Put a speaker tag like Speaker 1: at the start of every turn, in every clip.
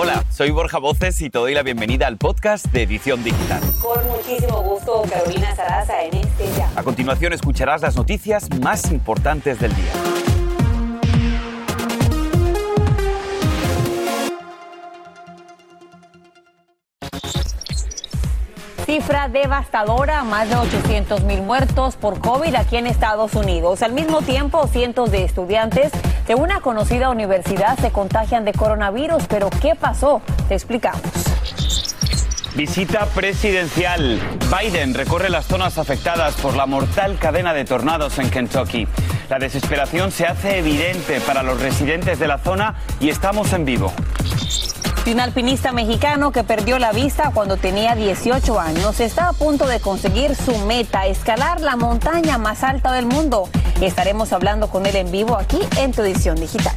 Speaker 1: Hola, soy Borja Voces y te doy la bienvenida al podcast de Edición Digital.
Speaker 2: Con muchísimo gusto, Carolina Sarasa en este ya.
Speaker 1: A continuación escucharás las noticias más importantes del día.
Speaker 2: Cifra devastadora, más de 800 mil muertos por COVID aquí en Estados Unidos. Al mismo tiempo, cientos de estudiantes de una conocida universidad se contagian de coronavirus. Pero, ¿qué pasó? Te explicamos.
Speaker 1: Visita presidencial. Biden recorre las zonas afectadas por la mortal cadena de tornados en Kentucky. La desesperación se hace evidente para los residentes de la zona y estamos en vivo.
Speaker 2: Y un alpinista mexicano que perdió la vista cuando tenía 18 años está a punto de conseguir su meta, escalar la montaña más alta del mundo. Estaremos hablando con él en vivo aquí en tu edición digital.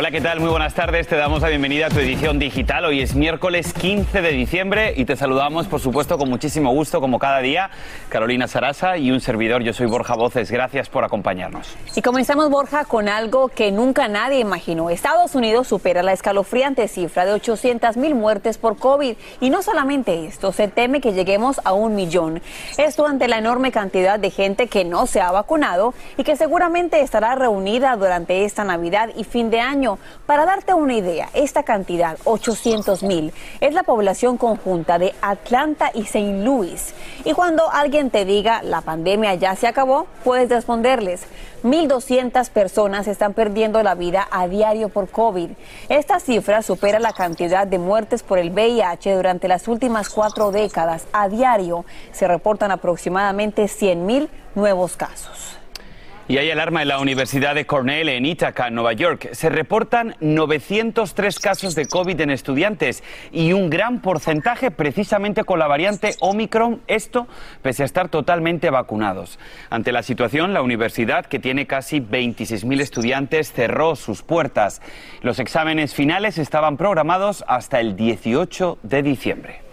Speaker 1: Hola, ¿qué tal? Muy buenas tardes. Te damos la bienvenida a tu edición digital. Hoy es miércoles 15 de diciembre y te saludamos, por supuesto, con muchísimo gusto, como cada día, Carolina Sarasa y un servidor. Yo soy Borja Voces. Gracias por acompañarnos.
Speaker 2: Y comenzamos, Borja, con algo que nunca nadie imaginó. Estados Unidos supera la escalofriante cifra de 800 mil muertes por COVID. Y no solamente esto, se teme que lleguemos a un millón. Esto ante la enorme cantidad de gente que no se ha vacunado y que seguramente estará reunida durante esta Navidad y fin de año. Para darte una idea, esta cantidad, 800 mil, es la población conjunta de Atlanta y St. Louis. Y cuando alguien te diga la pandemia ya se acabó, puedes responderles, 1.200 personas están perdiendo la vida a diario por COVID. Esta cifra supera la cantidad de muertes por el VIH durante las últimas cuatro décadas. A diario se reportan aproximadamente 100.000 nuevos casos.
Speaker 1: Y hay alarma en la Universidad de Cornell en Ithaca, Nueva York. Se reportan 903 casos de COVID en estudiantes y un gran porcentaje precisamente con la variante Omicron, esto pese a estar totalmente vacunados. Ante la situación, la universidad, que tiene casi 26.000 estudiantes, cerró sus puertas. Los exámenes finales estaban programados hasta el 18 de diciembre.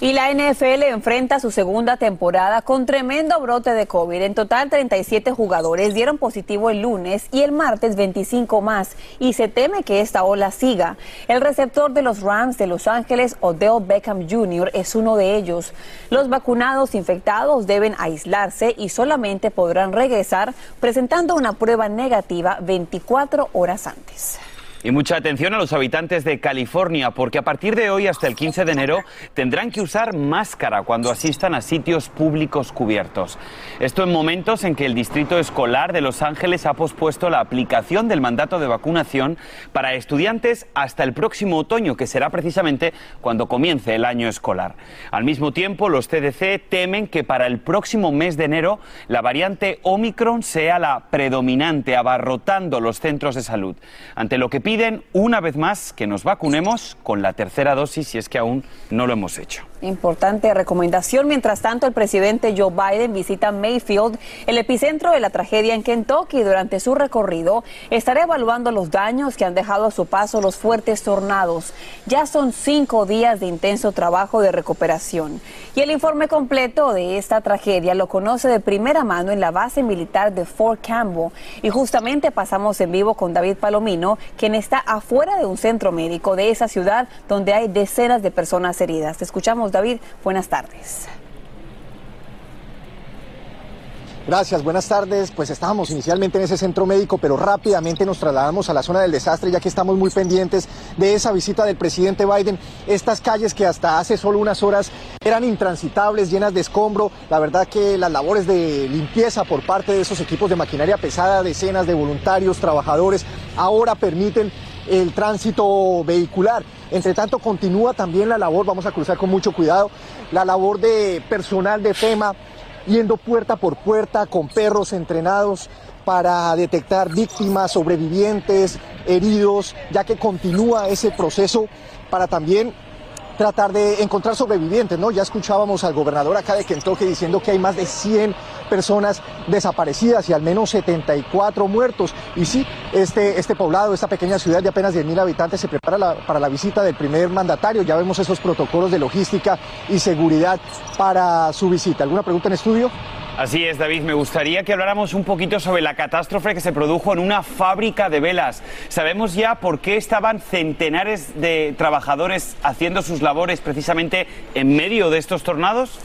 Speaker 2: Y la NFL enfrenta su segunda temporada con tremendo brote de COVID. En total, 37 jugadores dieron positivo el lunes y el martes 25 más. Y se teme que esta ola siga. El receptor de los Rams de Los Ángeles, Odell Beckham Jr., es uno de ellos. Los vacunados infectados deben aislarse y solamente podrán regresar presentando una prueba negativa 24 horas antes.
Speaker 1: Y mucha atención a los habitantes de California, porque a partir de hoy hasta el 15 de enero tendrán que usar máscara cuando asistan a sitios públicos cubiertos. Esto en momentos en que el Distrito Escolar de Los Ángeles ha pospuesto la aplicación del mandato de vacunación para estudiantes hasta el próximo otoño, que será precisamente cuando comience el año escolar. Al mismo tiempo, los CDC temen que para el próximo mes de enero la variante Omicron sea la predominante, abarrotando los centros de salud. Ante lo que piden una vez más que nos vacunemos con la tercera dosis si es que aún no lo hemos hecho.
Speaker 2: Importante recomendación. Mientras tanto, el presidente Joe Biden visita Mayfield, el epicentro de la tragedia en Kentucky. Durante su recorrido, estará evaluando los daños que han dejado a su paso los fuertes tornados. Ya son cinco días de intenso trabajo de recuperación. Y el informe completo de esta tragedia lo conoce de primera mano en la base militar de Fort Campbell. Y justamente pasamos en vivo con David Palomino, quien está afuera de un centro médico de esa ciudad donde hay decenas de personas heridas. Escuchamos, David. Buenas tardes.
Speaker 3: Gracias, buenas tardes. Pues estábamos inicialmente en ese centro médico, pero rápidamente nos trasladamos a la zona del desastre, ya que estamos muy pendientes de esa visita del presidente Biden. Estas calles que hasta hace solo unas horas eran intransitables, llenas de escombro. La verdad que las labores de limpieza por parte de esos equipos de maquinaria pesada, decenas de voluntarios, trabajadores, ahora permiten el tránsito vehicular. Entre tanto, continúa también la labor, vamos a cruzar con mucho cuidado, la labor de personal de FEMA yendo puerta por puerta con perros entrenados para detectar víctimas, sobrevivientes, heridos, ya que continúa ese proceso para también tratar de encontrar sobrevivientes, ¿no? Ya escuchábamos al gobernador acá de Kentucky diciendo que hay más de 100 personas desaparecidas y al menos 74 muertos. Y sí, este, este poblado, esta pequeña ciudad de apenas 10.000 habitantes se prepara para la visita del primer mandatario. Ya vemos esos protocolos de logística y seguridad para su visita. ¿Alguna pregunta en estudio?
Speaker 1: Así es, David. Me gustaría que habláramos un poquito sobre la catástrofe que se produjo en una fábrica de velas. ¿Sabemos ya por qué estaban centenares de trabajadores haciendo sus labores precisamente en medio de estos tornados?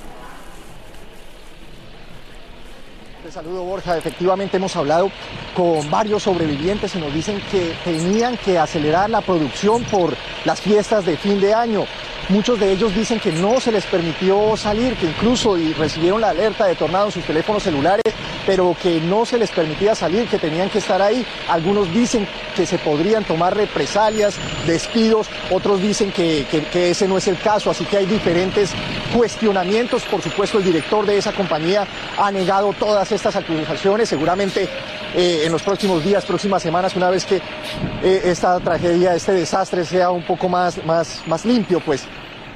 Speaker 3: Te saludo Borja, efectivamente hemos hablado con varios sobrevivientes y nos dicen que tenían que acelerar la producción por las fiestas de fin de año. Muchos de ellos dicen que no se les permitió salir, que incluso recibieron la alerta de tornado en sus teléfonos celulares, pero que no se les permitía salir, que tenían que estar ahí. Algunos dicen que se podrían tomar represalias, despidos, otros dicen que, que ese no es el caso, así que hay diferentes cuestionamientos. Por supuesto, el director de esa compañía ha negado todas estas acusaciones. Seguramente eh, en los próximos días, próximas semanas, una vez que eh, esta tragedia, este desastre sea un poco más, más, más limpio, pues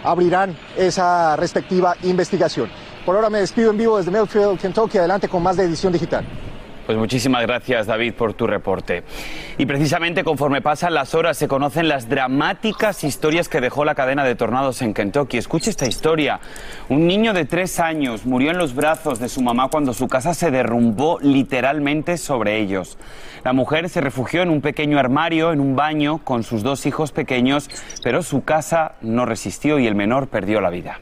Speaker 3: abrirán esa respectiva investigación. Por ahora me despido en vivo desde Melfield, Kentucky. Adelante con más de edición digital.
Speaker 1: Pues muchísimas gracias, David, por tu reporte. Y precisamente conforme pasan las horas se conocen las dramáticas historias que dejó la cadena de tornados en Kentucky. Escuche esta historia. Un niño de tres años murió en los brazos de su mamá cuando su casa se derrumbó literalmente sobre ellos. La mujer se refugió en un pequeño armario, en un baño, con sus dos hijos pequeños, pero su casa no resistió y el menor perdió la vida.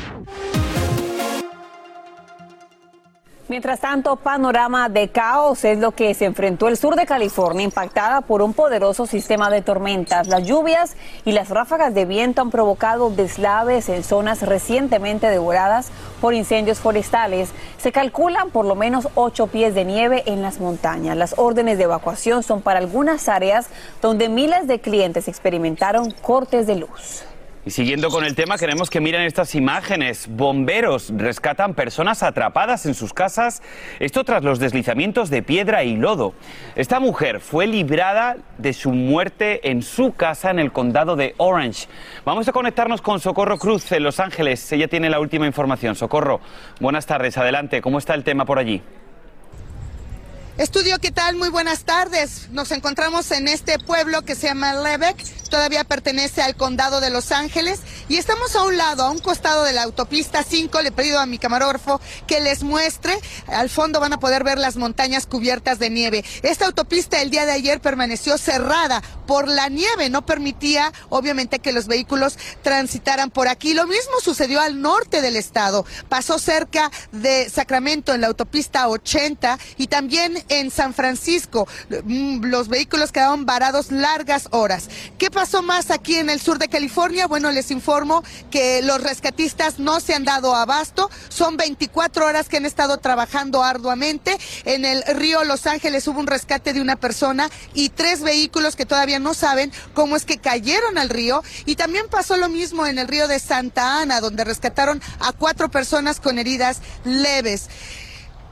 Speaker 2: Mientras tanto, panorama de caos es lo que se enfrentó el sur de California, impactada por un poderoso sistema de tormentas. Las lluvias y las ráfagas de viento han provocado deslaves en zonas recientemente devoradas por incendios forestales. Se calculan por lo menos ocho pies de nieve en las montañas. Las órdenes de evacuación son para algunas áreas donde miles de clientes experimentaron cortes de luz.
Speaker 1: Y siguiendo con el tema, queremos que miren estas imágenes. Bomberos rescatan personas atrapadas en sus casas, esto tras los deslizamientos de piedra y lodo. Esta mujer fue librada de su muerte en su casa en el condado de Orange. Vamos a conectarnos con Socorro Cruz en Los Ángeles. Ella tiene la última información. Socorro, buenas tardes, adelante. ¿Cómo está el tema por allí?
Speaker 4: Estudio, ¿qué tal? Muy buenas tardes. Nos encontramos en este pueblo que se llama Lebec, todavía pertenece al condado de Los Ángeles y estamos a un lado, a un costado de la autopista 5. Le he pedido a mi camarógrafo que les muestre. Al fondo van a poder ver las montañas cubiertas de nieve. Esta autopista el día de ayer permaneció cerrada por la nieve, no permitía obviamente que los vehículos transitaran por aquí. Lo mismo sucedió al norte del estado. Pasó cerca de Sacramento en la autopista 80 y también en San Francisco. Mm, los vehículos quedaron varados largas horas. ¿Qué pasó más aquí en el sur de California? Bueno, les informo que los rescatistas no se han dado abasto. Son 24 horas que han estado trabajando arduamente. En el río Los Ángeles hubo un rescate de una persona y tres vehículos que todavía no saben cómo es que cayeron al río. Y también pasó lo mismo en el río de Santa Ana, donde rescataron a cuatro personas con heridas leves.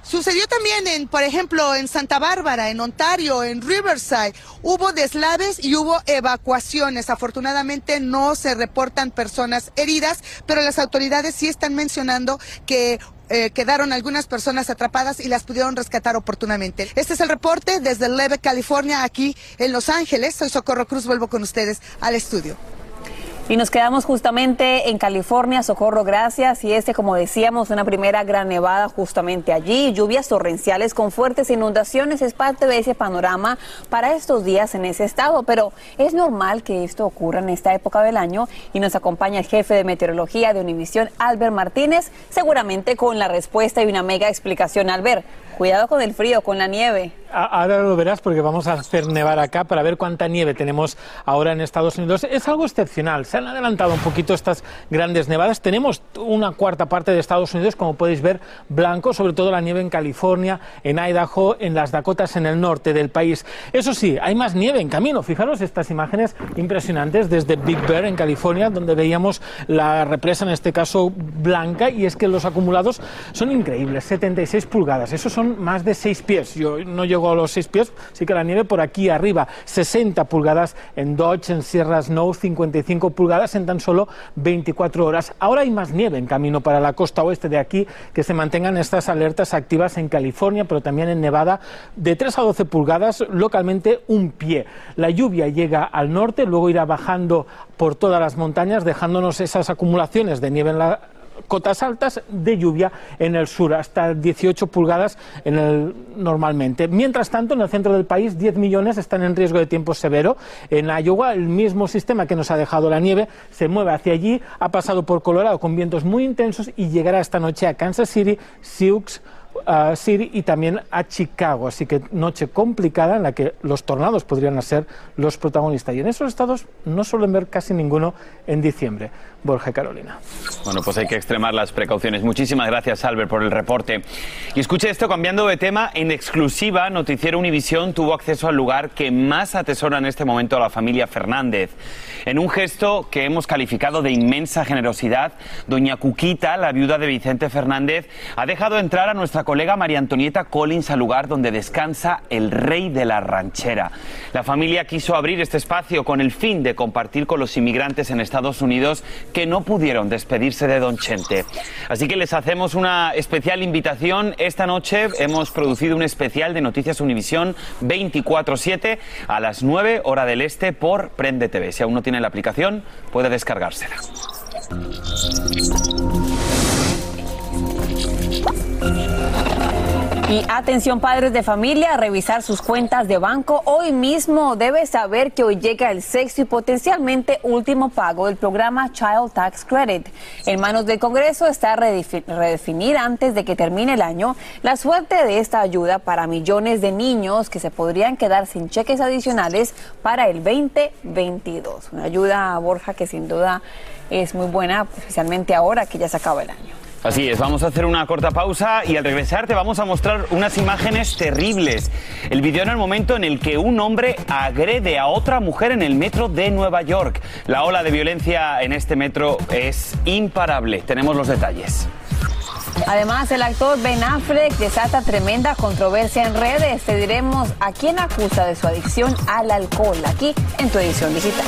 Speaker 4: Sucedió también en, por ejemplo, en Santa Bárbara, en Ontario, en Riverside. Hubo deslaves y hubo evacuaciones. Afortunadamente no se reportan personas heridas, pero las autoridades sí están mencionando que eh, quedaron algunas personas atrapadas y las pudieron rescatar oportunamente. Este es el reporte desde Leve, California, aquí en Los Ángeles. Soy Socorro Cruz, vuelvo con ustedes al estudio.
Speaker 2: Y nos quedamos justamente en California, Socorro, gracias. Y este, como decíamos, una primera gran nevada justamente allí. Lluvias torrenciales con fuertes inundaciones es parte de ese panorama para estos días en ese estado. Pero es normal que esto ocurra en esta época del año y nos acompaña el jefe de meteorología de Univisión, Albert Martínez, seguramente con la respuesta y una mega explicación. Albert, cuidado con el frío, con la nieve.
Speaker 5: Ahora lo verás porque vamos a hacer nevar acá para ver cuánta nieve tenemos ahora en Estados Unidos. Es algo excepcional han adelantado un poquito estas grandes nevadas. Tenemos una cuarta parte de Estados Unidos, como podéis ver, blanco, sobre todo la nieve en California, en Idaho, en las Dakotas en el norte del país. Eso sí, hay más nieve en camino. Fijaros estas imágenes impresionantes desde Big Bear en California, donde veíamos la represa, en este caso blanca, y es que los acumulados son increíbles, 76 pulgadas. Eso son más de 6 pies. Yo no llego a los 6 pies, sí que la nieve por aquí arriba, 60 pulgadas en Dodge, en Sierra Snow, 55 pulgadas en tan solo 24 horas. Ahora hay más nieve en camino para la costa oeste de aquí, que se mantengan estas alertas activas en California, pero también en Nevada, de 3 a 12 pulgadas, localmente un pie. La lluvia llega al norte, luego irá bajando por todas las montañas, dejándonos esas acumulaciones de nieve en la cotas altas de lluvia en el sur, hasta 18 pulgadas en el, normalmente. Mientras tanto, en el centro del país, 10 millones están en riesgo de tiempo severo. En Iowa, el mismo sistema que nos ha dejado la nieve se mueve hacia allí, ha pasado por Colorado con vientos muy intensos y llegará esta noche a Kansas City, Sioux, a City y también a Chicago. Así que noche complicada en la que los tornados podrían ser los protagonistas. Y en esos estados no suelen ver casi ninguno en diciembre. Borja Carolina.
Speaker 1: Bueno, pues hay que extremar las precauciones. Muchísimas gracias, Albert, por el reporte. Y escuche esto, cambiando de tema, en exclusiva, Noticiero Univisión tuvo acceso al lugar que más atesora en este momento a la familia Fernández. En un gesto que hemos calificado de inmensa generosidad, doña Cuquita, la viuda de Vicente Fernández, ha dejado entrar a nuestra colega María Antonieta Collins al lugar donde descansa el rey de la ranchera. La familia quiso abrir este espacio con el fin de compartir con los inmigrantes en Estados Unidos que no pudieron despedirse de Don Chente. Así que les hacemos una especial invitación. Esta noche hemos producido un especial de Noticias Univisión 24-7 a las 9 hora del este por Prende TV. Si aún no tiene la aplicación, puede descargársela.
Speaker 2: Y atención padres de familia a revisar sus cuentas de banco. Hoy mismo debe saber que hoy llega el sexto y potencialmente último pago del programa Child Tax Credit. En manos del Congreso está redefinir antes de que termine el año la suerte de esta ayuda para millones de niños que se podrían quedar sin cheques adicionales para el 2022. Una ayuda, Borja, que sin duda es muy buena, especialmente ahora que ya se acaba el año.
Speaker 1: Así es, vamos a hacer una corta pausa y al regresar te vamos a mostrar unas imágenes terribles. El video en el momento en el que un hombre agrede a otra mujer en el metro de Nueva York. La ola de violencia en este metro es imparable. Tenemos los detalles.
Speaker 2: Además, el actor Ben Affleck desata tremenda controversia en redes. Te diremos a quién acusa de su adicción al alcohol aquí en tu edición digital.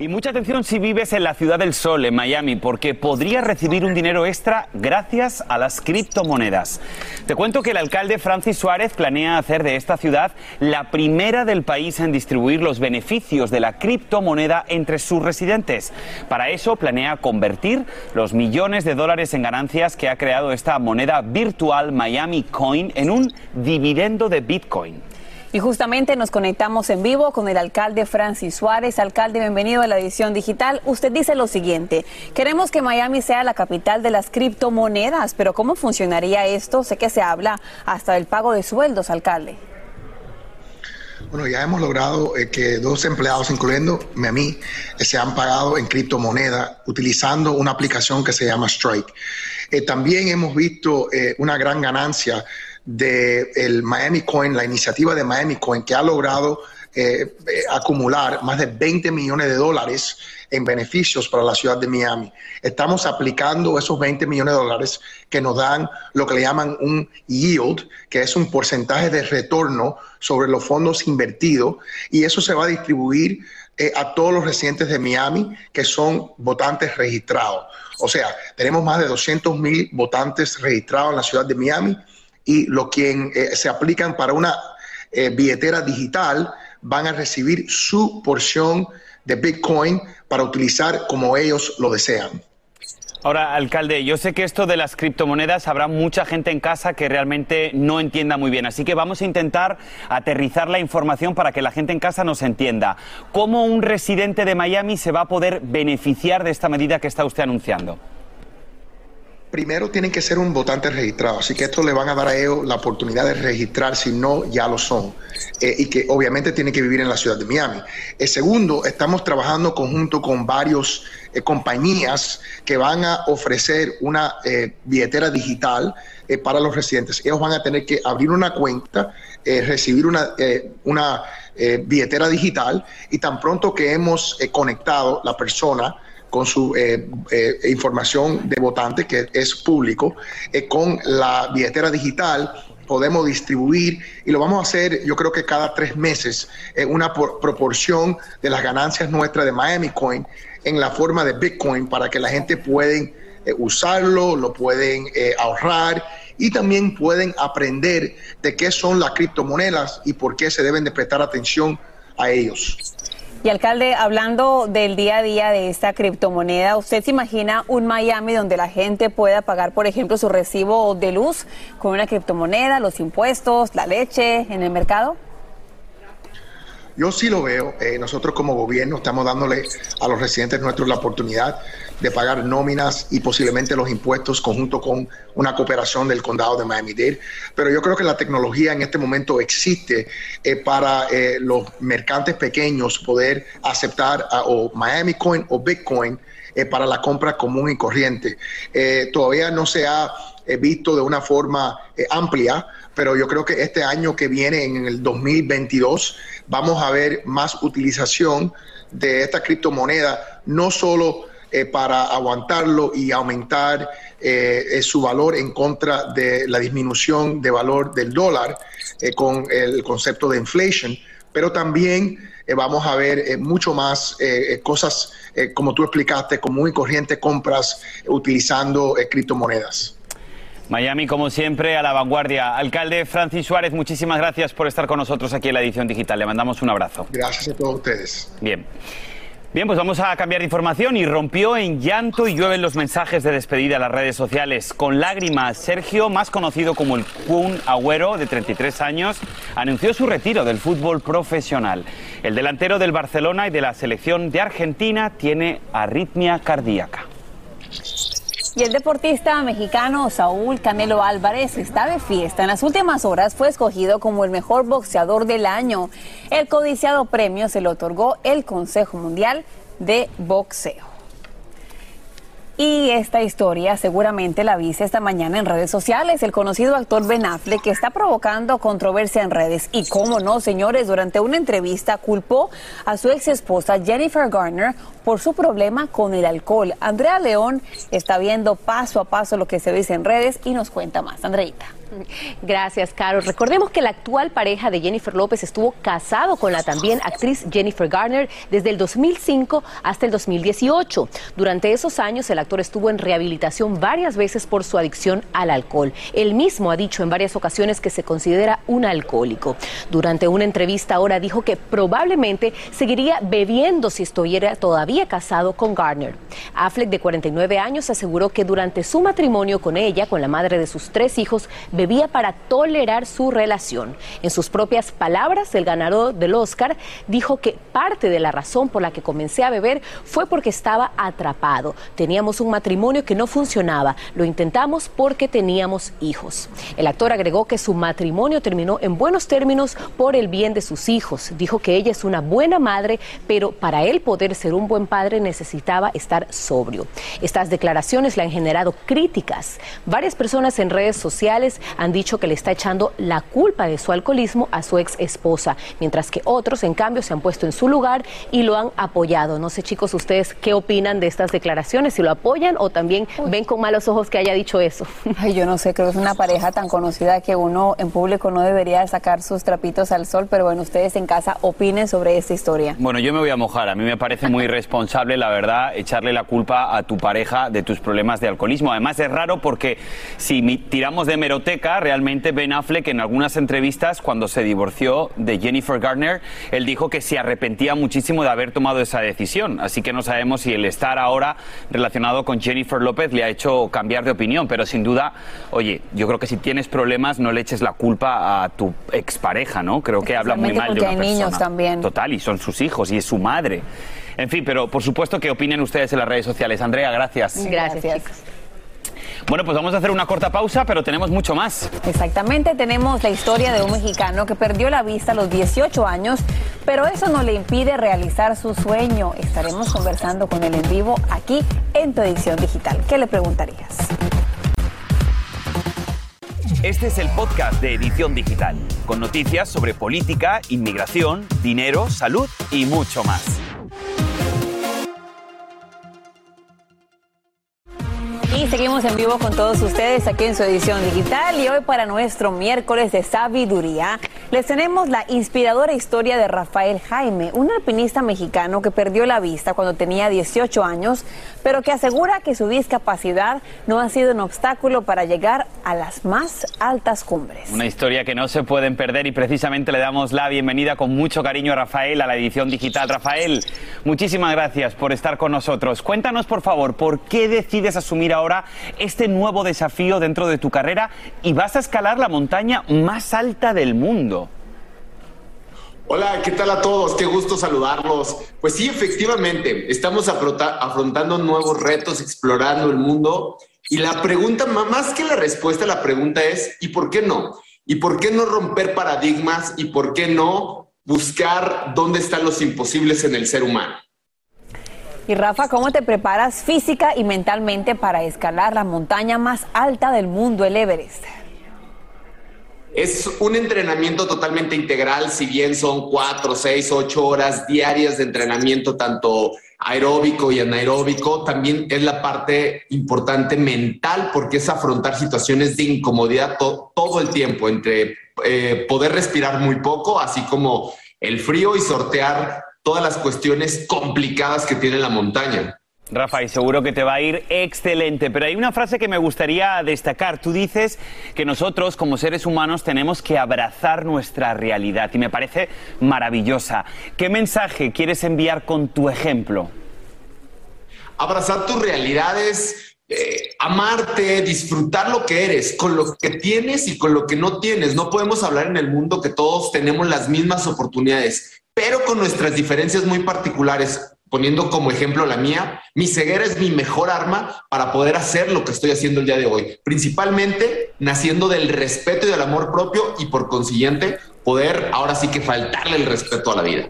Speaker 1: Y mucha atención si vives en la ciudad del sol, en Miami, porque podrías recibir un dinero extra gracias a las criptomonedas. Te cuento que el alcalde Francis Suárez planea hacer de esta ciudad la primera del país en distribuir los beneficios de la criptomoneda entre sus residentes. Para eso planea convertir los millones de dólares en ganancias que ha creado esta moneda virtual Miami Coin en un dividendo de Bitcoin.
Speaker 2: Y justamente nos conectamos en vivo con el alcalde Francis Suárez. Alcalde, bienvenido a la edición digital. Usted dice lo siguiente, queremos que Miami sea la capital de las criptomonedas, pero ¿cómo funcionaría esto? Sé que se habla hasta del pago de sueldos, alcalde.
Speaker 6: Bueno, ya hemos logrado eh, que dos empleados, incluyéndome a mí, eh, se han pagado en criptomoneda utilizando una aplicación que se llama Strike. Eh, también hemos visto una gran ganancia del el Miami Coin, la iniciativa de Miami Coin, que ha logrado eh, acumular más de 20 millones de dólares en beneficios para la ciudad de Miami. Estamos aplicando esos 20 millones de dólares que nos dan lo que le llaman un yield, que es un porcentaje de retorno sobre los fondos invertidos, y eso se va a distribuir eh, a todos los residentes de Miami que son votantes registrados. O sea, tenemos más de 200 mil votantes registrados en la ciudad de Miami y los quien eh, se aplican para una eh, billetera digital van a recibir su porción de Bitcoin para utilizar como ellos lo desean.
Speaker 1: Ahora, alcalde, yo sé que esto de las criptomonedas habrá mucha gente en casa que realmente no entienda muy bien, así que vamos a intentar aterrizar la información para que la gente en casa nos entienda. ¿Cómo un residente de Miami se va a poder beneficiar de esta medida que está usted anunciando?
Speaker 6: Primero tienen que ser un votante registrado, así que esto le van a dar a ellos la oportunidad de registrar si no ya lo son, eh, y que obviamente tienen que vivir en la ciudad de Miami. El segundo, estamos trabajando conjunto con varios eh, compañías que van a ofrecer una eh, billetera digital para los residentes. Ellos van a tener que abrir una cuenta, recibir una, una billetera digital y tan pronto que hemos conectado la persona, con su eh, eh, información de votante, que es público, eh, con la billetera digital podemos distribuir y lo vamos a hacer yo creo que cada tres meses una proporción de las ganancias nuestras de Miami Coin en la forma de Bitcoin para que la gente pueden usarlo, lo pueden ahorrar y también pueden aprender de qué son las criptomonedas y por qué se deben de prestar atención a ellos.
Speaker 2: Y alcalde, hablando del día a día de esta criptomoneda, ¿usted se imagina un Miami donde la gente pueda pagar, por ejemplo, su recibo de luz con una criptomoneda, los impuestos, la leche en el mercado?
Speaker 6: Yo sí lo veo. Eh, nosotros como gobierno estamos dándole a los residentes nuestros la oportunidad de pagar nóminas y posiblemente los impuestos conjunto con una cooperación del condado de Miami-Dade. Pero yo creo que la tecnología en este momento existe eh, para eh, los mercantes pequeños poder aceptar o Miami Coin o Bitcoin para la compra común y corriente. todavía no se ha visto de una forma amplia, pero yo creo que este año que viene, en el 2022, vamos a ver más utilización de esta criptomoneda, no solo eh, para aguantarlo y aumentar eh, su valor en contra de la disminución de valor del dólar eh, con el concepto de inflation, pero también vamos a ver mucho más cosas, como tú explicaste, común y corriente compras utilizando criptomonedas.
Speaker 1: Miami, como siempre, a la vanguardia. Alcalde Francis Suárez, muchísimas gracias por estar con nosotros aquí en la edición digital. Le mandamos un abrazo.
Speaker 6: Gracias a todos ustedes.
Speaker 1: Bien. Bien, pues vamos a cambiar de información y rompió en llanto y llueven los mensajes de despedida a las redes sociales. Con lágrimas, Sergio, más conocido como el Kun Agüero, de 33 años, anunció su retiro del fútbol profesional. El delantero del Barcelona y de la selección de Argentina tiene arritmia cardíaca.
Speaker 2: Y el deportista mexicano Saúl Canelo Álvarez está de fiesta. En las últimas horas fue escogido como el mejor boxeador del año. El codiciado premio se lo otorgó el Consejo Mundial de Boxeo. Y esta historia seguramente la viste esta mañana en redes sociales. El conocido actor Ben Affleck que está provocando controversia en redes. Y cómo no, señores, durante una entrevista culpó a su ex esposa Jennifer Garner por su problema con el alcohol. Andrea León está viendo paso a paso lo que se dice en redes y nos cuenta más. Andreita.
Speaker 7: Gracias, Caro. Recordemos que la actual pareja de Jennifer López estuvo casado con la también actriz Jennifer Garner desde el 2005 hasta el 2018. Durante esos años, el actor estuvo en rehabilitación varias veces por su adicción al alcohol. Él mismo ha dicho en varias ocasiones que se considera un alcohólico. Durante una entrevista ahora dijo que probablemente seguiría bebiendo si estuviera todavía casado con Garner. Affleck, de 49 años, aseguró que durante su matrimonio con ella, con la madre de sus tres hijos, bebía para tolerar su relación. En sus propias palabras, el ganador del Oscar dijo que parte de la razón por la que comencé a beber fue porque estaba atrapado. Teníamos un matrimonio que no funcionaba. Lo intentamos porque teníamos hijos. El actor agregó que su matrimonio terminó en buenos términos por el bien de sus hijos. Dijo que ella es una buena madre, pero para él poder ser un buen padre necesitaba estar sobrio. Estas declaraciones le han generado críticas. Varias personas en redes sociales han dicho que le está echando la culpa de su alcoholismo a su ex esposa, mientras que otros, en cambio, se han puesto en su lugar y lo han apoyado. No sé, chicos, ustedes qué opinan de estas declaraciones, si lo apoyan o también ven con malos ojos que haya dicho eso.
Speaker 2: Ay, yo no sé, creo que es una pareja tan conocida que uno en público no debería sacar sus trapitos al sol, pero bueno, ustedes en casa opinen sobre esta historia.
Speaker 1: Bueno, yo me voy a mojar. A mí me parece muy irresponsable, la verdad, echarle la culpa a tu pareja de tus problemas de alcoholismo. Además, es raro porque si tiramos de merote seca, realmente Ben Affleck en algunas entrevistas cuando se divorció de Jennifer Garner, él dijo que se arrepentía muchísimo de haber tomado esa decisión. Así que no sabemos si el estar ahora relacionado con Jennifer López le ha hecho cambiar de opinión, pero sin duda, oye, yo creo que si tienes problemas no le eches la culpa a tu expareja, ¿no? Creo que habla muy mal de una
Speaker 2: hay
Speaker 1: persona.
Speaker 2: niños también.
Speaker 1: Total, y son sus hijos y es su madre. En fin, pero por supuesto que opinen ustedes en las redes sociales. Andrea, gracias.
Speaker 7: Gracias,
Speaker 2: Gracias.
Speaker 1: Bueno, pues vamos a hacer una corta pausa, pero tenemos mucho más.
Speaker 2: Exactamente, tenemos la historia de un mexicano que perdió la vista a los 18 años, pero eso no le impide realizar su sueño. Estaremos conversando con él en vivo aquí en tu edición digital. ¿Qué le preguntarías?
Speaker 1: Este es el podcast de Edición Digital, con noticias sobre política, inmigración, dinero, salud y mucho más.
Speaker 2: Y seguimos en vivo con todos ustedes aquí en su edición digital y hoy para nuestro miércoles de sabiduría les tenemos la inspiradora historia de Rafael Jaime, un alpinista mexicano que perdió la vista cuando tenía 18 años, pero que asegura que su discapacidad no ha sido un obstáculo para llegar a las más altas cumbres.
Speaker 1: Una historia que no se pueden perder y precisamente le damos la bienvenida con mucho cariño a Rafael a la edición digital. Rafael, muchísimas gracias por estar con nosotros. Cuéntanos, por favor, ¿por qué decides asumir ahora este nuevo desafío dentro de tu carrera y vas a escalar la montaña más alta del mundo?
Speaker 8: Hola, ¿qué tal a todos? Qué gusto saludarlos. Pues sí, efectivamente, estamos afronta- afrontando nuevos retos, explorando el mundo. Y la pregunta, más que la respuesta, la pregunta es, ¿y por qué no? ¿Y por qué no romper paradigmas? ¿Y por qué no buscar dónde están los imposibles en el ser humano?
Speaker 2: Y Rafa, ¿cómo te preparas física y mentalmente para escalar la montaña más alta del mundo, el Everest?
Speaker 8: Es un entrenamiento totalmente integral, si bien son cuatro, seis, ocho horas diarias de entrenamiento, tanto aeróbico y anaeróbico, también es la parte importante mental, porque es afrontar situaciones de incomodidad to- todo el tiempo, entre eh, poder respirar muy poco, así como el frío y sortear todas las cuestiones complicadas que tiene la montaña.
Speaker 1: Rafa, y seguro que te va a ir excelente, pero hay una frase que me gustaría destacar. Tú dices que nosotros como seres humanos tenemos que abrazar nuestra realidad y me parece maravillosa. ¿Qué mensaje quieres enviar con tu ejemplo?
Speaker 8: abrazar tus realidades, eh, amarte, disfrutar lo que eres, con lo que tienes y con lo que no tienes. No podemos hablar en el mundo que todos tenemos las mismas oportunidades, pero con nuestras diferencias muy particulares. Poniendo como ejemplo la mía, mi ceguera es mi mejor arma para poder hacer lo que estoy haciendo el día de hoy. Principalmente naciendo del respeto y del amor propio y por consiguiente poder ahora sí que faltarle el respeto a la vida.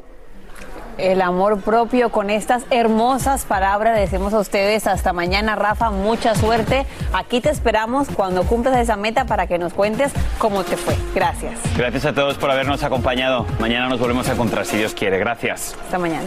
Speaker 2: El amor propio con estas hermosas palabras. Decimos a ustedes hasta mañana, Rafa. Mucha suerte. Aquí te esperamos cuando cumplas esa meta para que nos cuentes cómo te fue. Gracias.
Speaker 1: Gracias a todos por habernos acompañado. Mañana nos volvemos a encontrar si Dios quiere. Gracias.
Speaker 2: Hasta mañana.